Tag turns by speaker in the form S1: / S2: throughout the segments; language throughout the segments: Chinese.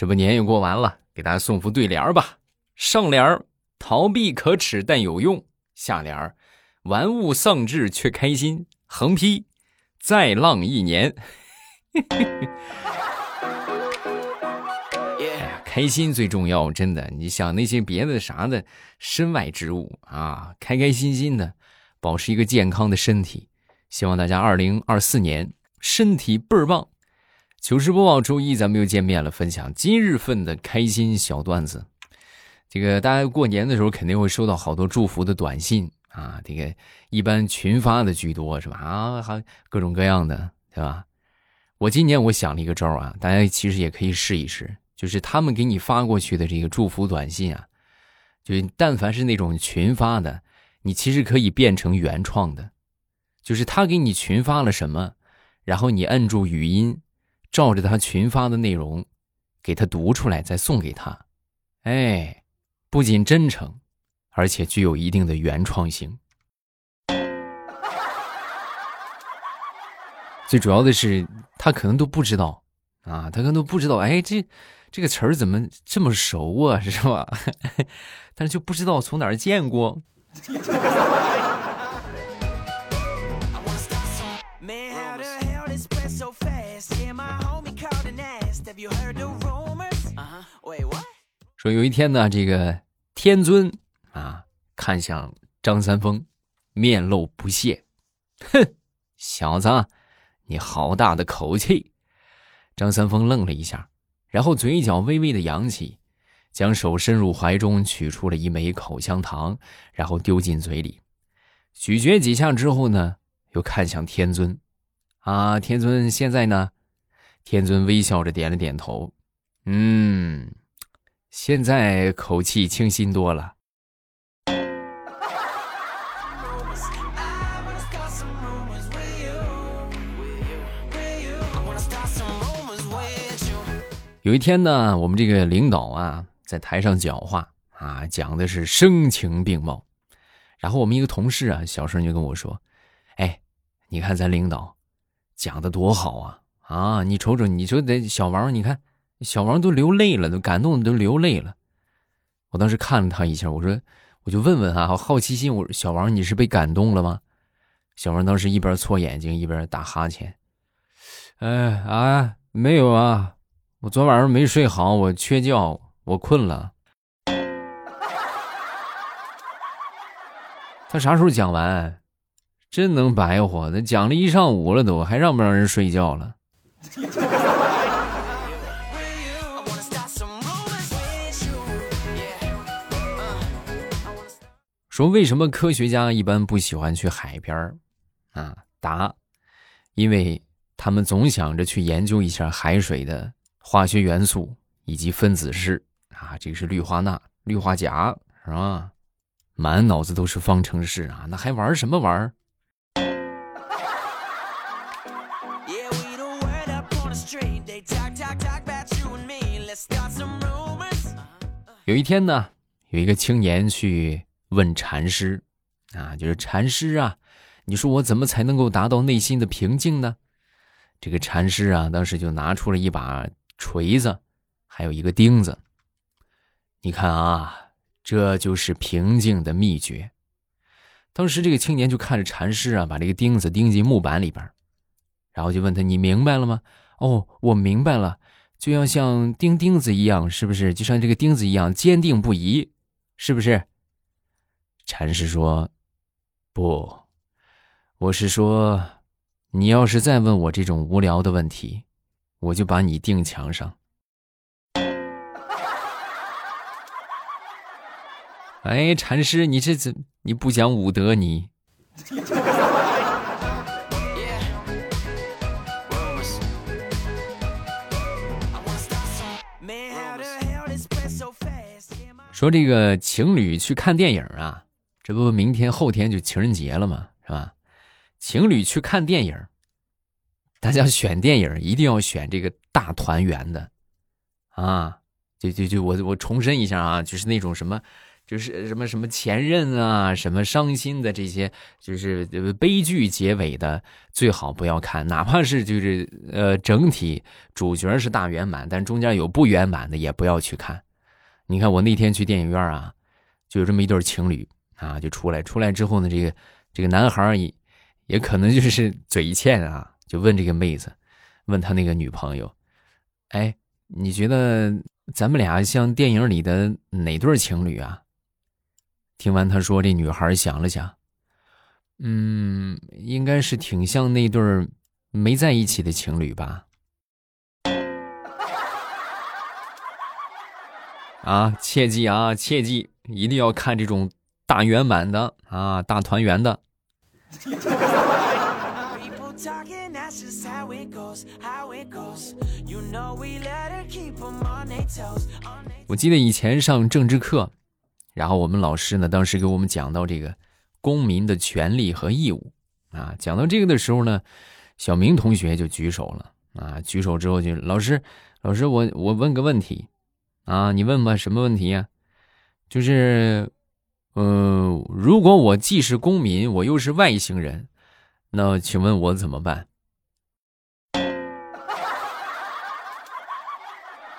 S1: 这不年也过完了，给大家送副对联吧。上联儿逃避可耻但有用，下联儿玩物丧志却开心。横批再浪一年。开心最重要，真的。你想那些别的啥的身外之物啊，开开心心的，保持一个健康的身体。希望大家二零二四年身体倍儿棒。糗事播报，周一咱们又见面了，分享今日份的开心小段子。这个大家过年的时候肯定会收到好多祝福的短信啊，这个一般群发的居多，是吧？啊，还各种各样的，对吧？我今年我想了一个招啊，大家其实也可以试一试，就是他们给你发过去的这个祝福短信啊，就但凡是那种群发的，你其实可以变成原创的，就是他给你群发了什么，然后你摁住语音。照着他群发的内容，给他读出来，再送给他。哎，不仅真诚，而且具有一定的原创性。最主要的是，他可能都不知道啊，他可能都不知道。哎，这这个词儿怎么这么熟啊？是吧？但是就不知道从哪儿见过。说有一天呢，这个天尊啊看向张三丰，面露不屑，哼，小子，你好大的口气！张三丰愣了一下，然后嘴角微微的扬起，将手伸入怀中取出了一枚口香糖，然后丢进嘴里，咀嚼几下之后呢，又看向天尊，啊，天尊现在呢？天尊微笑着点了点头，嗯。现在口气清新多了。有一天呢，我们这个领导啊，在台上讲话啊，讲的是声情并茂。然后我们一个同事啊，小声就跟我说：“哎，你看咱领导讲的多好啊！啊，你瞅瞅，你说这小王，你看。”小王都流泪了，都感动的都流泪了。我当时看了他一下，我说：“我就问问啊，好奇心，我小王，你是被感动了吗？”小王当时一边搓眼睛一边打哈欠：“哎啊，没有啊，我昨晚上没睡好，我缺觉，我困了。”他啥时候讲完？真能白活，他讲了一上午了，都还让不让人睡觉了？说为什么科学家一般不喜欢去海边啊？答：因为他们总想着去研究一下海水的化学元素以及分子式啊，这个是氯化钠、氯化钾，是吧？满脑子都是方程式啊，那还玩什么玩？有一天呢，有一个青年去。问禅师，啊，就是禅师啊，你说我怎么才能够达到内心的平静呢？这个禅师啊，当时就拿出了一把锤子，还有一个钉子。你看啊，这就是平静的秘诀。当时这个青年就看着禅师啊，把这个钉子钉进木板里边，然后就问他：“你明白了吗？”“哦，我明白了，就要像钉钉子一样，是不是？就像这个钉子一样坚定不移，是不是？”禅师说：“不，我是说，你要是再问我这种无聊的问题，我就把你钉墙上。”哎，禅师，你这怎你不讲武德？你说这个情侣去看电影啊？这不，明天后天就情人节了嘛，是吧？情侣去看电影，大家选电影一定要选这个大团圆的，啊，就就就我我重申一下啊，就是那种什么，就是什么什么前任啊，什么伤心的这些，就是悲剧结尾的，最好不要看。哪怕是就是呃，整体主角是大圆满，但中间有不圆满的，也不要去看。你看我那天去电影院啊，就有这么一对情侣啊，就出来，出来之后呢，这个这个男孩也也可能就是嘴欠啊，就问这个妹子，问他那个女朋友，哎，你觉得咱们俩像电影里的哪对情侣啊？听完他说，这女孩想了想，嗯，应该是挺像那对没在一起的情侣吧。啊，切记啊，切记，一定要看这种大圆满的啊，大团圆的。我记得以前上政治课。然后我们老师呢，当时给我们讲到这个公民的权利和义务啊，讲到这个的时候呢，小明同学就举手了啊，举手之后就老师，老师我我问个问题啊，你问吧，什么问题呀？就是，嗯，如果我既是公民，我又是外星人，那请问我怎么办？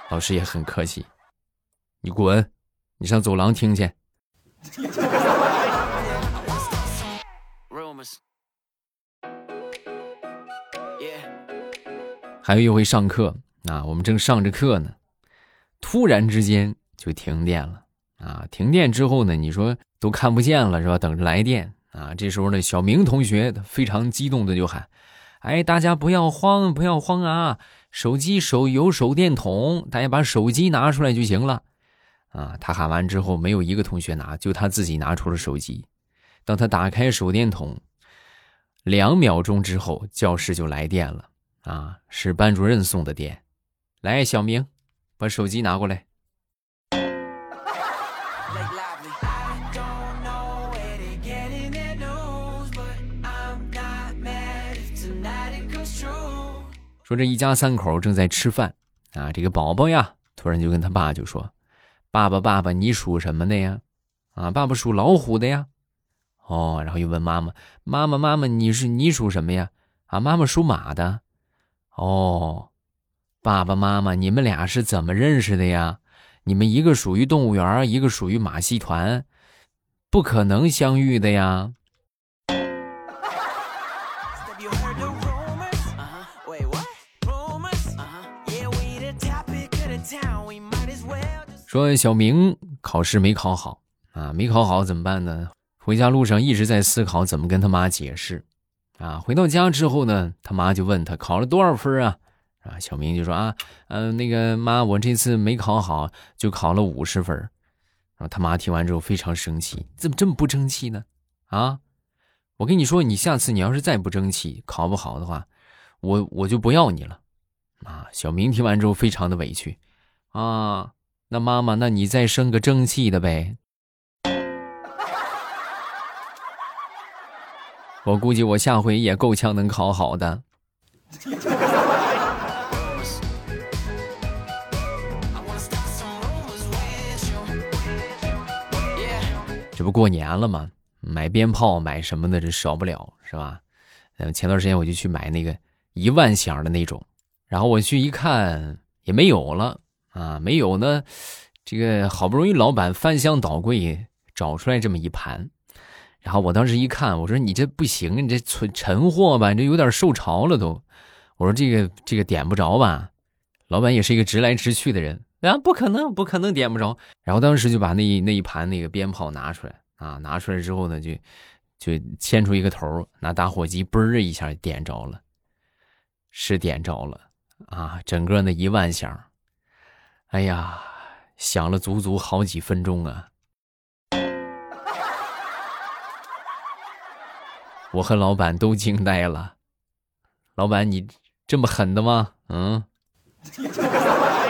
S1: 老师也很客气，你滚。你上走廊听去。还有一回上课啊，我们正上着课呢，突然之间就停电了啊！停电之后呢，你说都看不见了是吧？等着来电啊！这时候呢，小明同学非常激动的就喊：“哎，大家不要慌，不要慌啊！手机手有手电筒，大家把手机拿出来就行了。”啊！他喊完之后，没有一个同学拿，就他自己拿出了手机。当他打开手电筒，两秒钟之后，教室就来电了。啊，是班主任送的电。来，小明，把手机拿过来。说这一家三口正在吃饭，啊，这个宝宝呀，突然就跟他爸就说。爸爸，爸爸，你属什么的呀？啊，爸爸属老虎的呀。哦，然后又问妈妈，妈妈，妈妈，你是你属什么呀？啊，妈妈属马的。哦，爸爸妈妈，你们俩是怎么认识的呀？你们一个属于动物园，一个属于马戏团，不可能相遇的呀。说小明考试没考好啊，没考好怎么办呢？回家路上一直在思考怎么跟他妈解释，啊，回到家之后呢，他妈就问他考了多少分啊？啊，小明就说啊，嗯，那个妈，我这次没考好，就考了五十分。然后他妈听完之后非常生气，怎么这么不争气呢？啊，我跟你说，你下次你要是再不争气，考不好的话，我我就不要你了。啊，小明听完之后非常的委屈，啊。那妈妈，那你再生个争气的呗。我估计我下回也够呛能考好的。这不过年了吗？买鞭炮买什么的这少不了是吧？嗯，前段时间我就去买那个一万响的那种，然后我去一看也没有了。啊，没有呢，这个好不容易老板翻箱倒柜找出来这么一盘，然后我当时一看，我说你这不行，你这存陈货吧，你这有点受潮了都。我说这个这个点不着吧？老板也是一个直来直去的人，啊，不可能不可能点不着。然后当时就把那一那一盘那个鞭炮拿出来啊，拿出来之后呢，就就牵出一个头，拿打火机嘣儿一下点着了，是点着了啊，整个那一万响。哎呀，响了足足好几分钟啊！我和老板都惊呆了。老板，你这么狠的吗？嗯。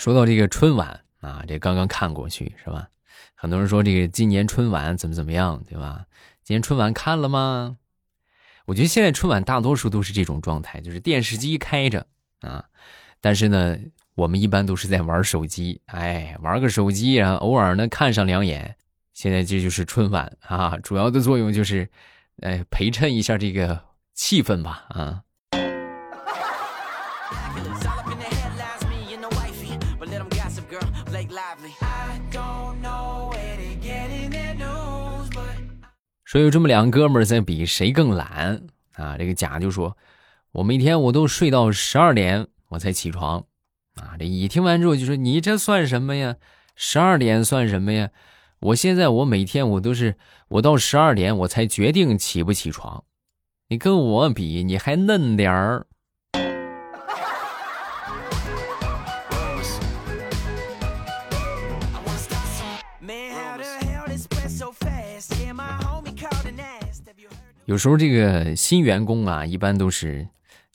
S1: 说到这个春晚啊，这刚刚看过去是吧？很多人说这个今年春晚怎么怎么样，对吧？今年春晚看了吗？我觉得现在春晚大多数都是这种状态，就是电视机开着啊，但是呢，我们一般都是在玩手机，哎，玩个手机，然后偶尔呢看上两眼。现在这就是春晚啊，主要的作用就是，哎，陪衬一下这个气氛吧，啊。说有这么两个哥们在比谁更懒啊？这个甲就说：“我每天我都睡到十二点我才起床。”啊，这乙听完之后就说：“你这算什么呀？十二点算什么呀？我现在我每天我都是我到十二点我才决定起不起床，你跟我比你还嫩点儿。”有时候这个新员工啊，一般都是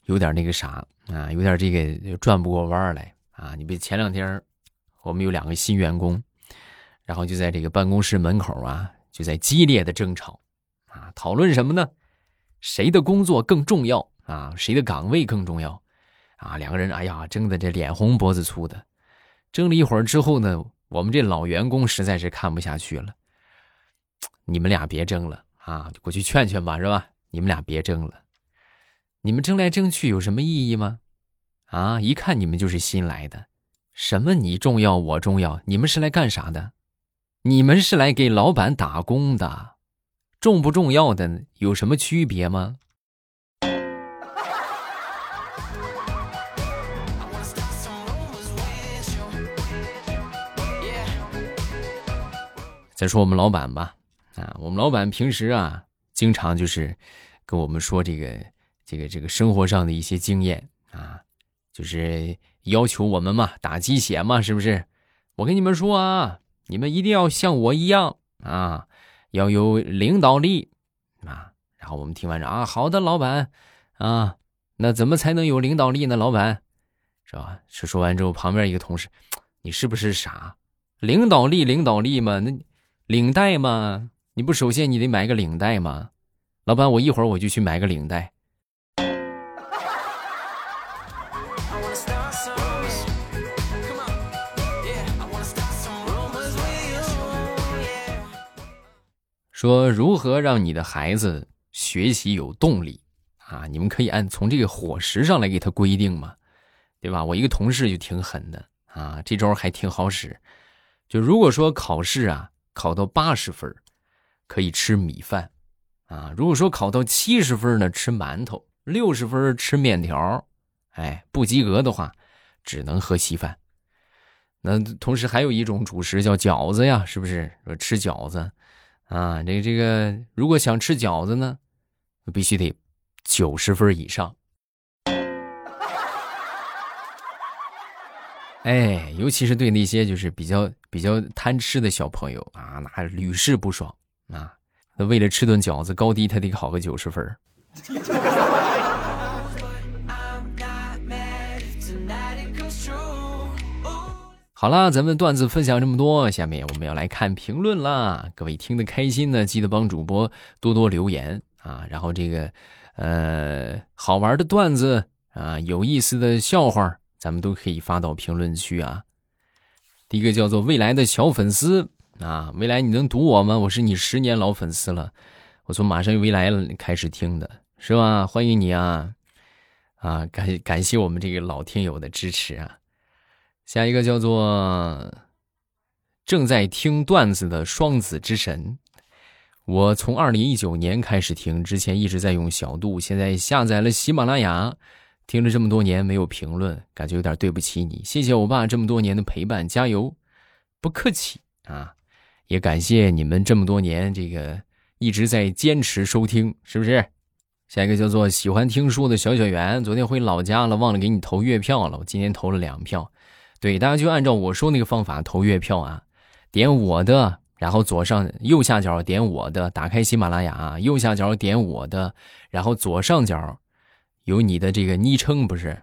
S1: 有点那个啥啊，有点这个转不过弯来啊。你别前两天我们有两个新员工，然后就在这个办公室门口啊，就在激烈的争吵啊，讨论什么呢？谁的工作更重要啊？谁的岗位更重要啊？两个人哎呀，争的这脸红脖子粗的。争了一会儿之后呢，我们这老员工实在是看不下去了，你们俩别争了。啊，就过去劝劝吧，是吧？你们俩别争了，你们争来争去有什么意义吗？啊，一看你们就是新来的，什么你重要我重要，你们是来干啥的？你们是来给老板打工的，重不重要的有什么区别吗？再说我们老板吧。啊，我们老板平时啊，经常就是跟我们说这个、这个、这个生活上的一些经验啊，就是要求我们嘛，打鸡血嘛，是不是？我跟你们说啊，你们一定要像我一样啊，要有领导力啊。然后我们听完说啊，好的，老板啊，那怎么才能有领导力呢？老板，是吧？是说完之后，旁边一个同事，你是不是傻？领导力，领导力嘛，那领带嘛。你不首先你得买个领带吗？老板，我一会儿我就去买个领带。说如何让你的孩子学习有动力啊？你们可以按从这个伙食上来给他规定嘛，对吧？我一个同事就挺狠的啊，这招还挺好使。就如果说考试啊考到八十分可以吃米饭，啊，如果说考到七十分呢，吃馒头；六十分吃面条，哎，不及格的话，只能喝稀饭。那同时还有一种主食叫饺子呀，是不是？说吃饺子，啊，这个这个，如果想吃饺子呢，必须得九十分以上。哎，尤其是对那些就是比较比较贪吃的小朋友啊，那屡试不爽。啊，那为了吃顿饺子，高低他得考个九十分 好啦，咱们段子分享这么多，下面我们要来看评论啦。各位听得开心的，记得帮主播多多留言啊。然后这个，呃，好玩的段子啊，有意思的笑话，咱们都可以发到评论区啊。第一个叫做未来的小粉丝。啊，未来你能读我吗？我是你十年老粉丝了，我从马上有未来了开始听的，是吧？欢迎你啊！啊，感感谢我们这个老听友的支持啊！下一个叫做正在听段子的双子之神，我从二零一九年开始听，之前一直在用小度，现在下载了喜马拉雅，听了这么多年没有评论，感觉有点对不起你，谢谢我爸这么多年的陪伴，加油！不客气啊。也感谢你们这么多年，这个一直在坚持收听，是不是？下一个叫做喜欢听书的小小圆，昨天回老家了，忘了给你投月票了。我今天投了两票，对，大家就按照我说那个方法投月票啊，点我的，然后左上右下角点我的，打开喜马拉雅，右下角点我的，然后左上角有你的这个昵称，不是？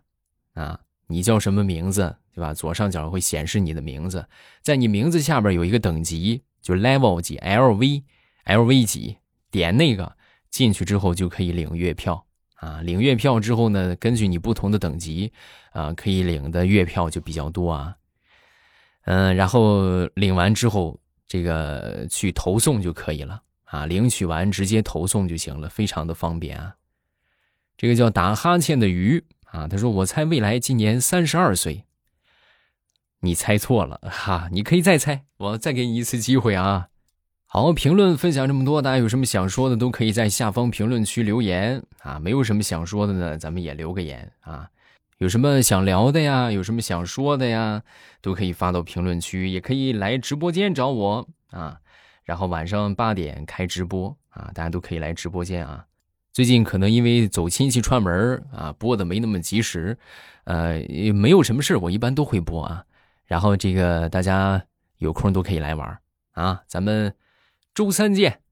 S1: 啊，你叫什么名字，对吧？左上角会显示你的名字，在你名字下边有一个等级。就 level 几 LV，LV 几点那个进去之后就可以领月票啊。领月票之后呢，根据你不同的等级啊，可以领的月票就比较多啊。嗯，然后领完之后，这个去投送就可以了啊。领取完直接投送就行了，非常的方便啊。这个叫打哈欠的鱼啊，他说：“我猜未来今年三十二岁。”你猜错了哈，你可以再猜，我再给你一次机会啊。好，评论分享这么多，大家有什么想说的，都可以在下方评论区留言啊。没有什么想说的呢，咱们也留个言啊。有什么想聊的呀，有什么想说的呀，都可以发到评论区，也可以来直播间找我啊。然后晚上八点开直播啊，大家都可以来直播间啊。最近可能因为走亲戚串门啊，播的没那么及时，呃，没有什么事我一般都会播啊。然后这个大家有空都可以来玩啊，咱们周三见。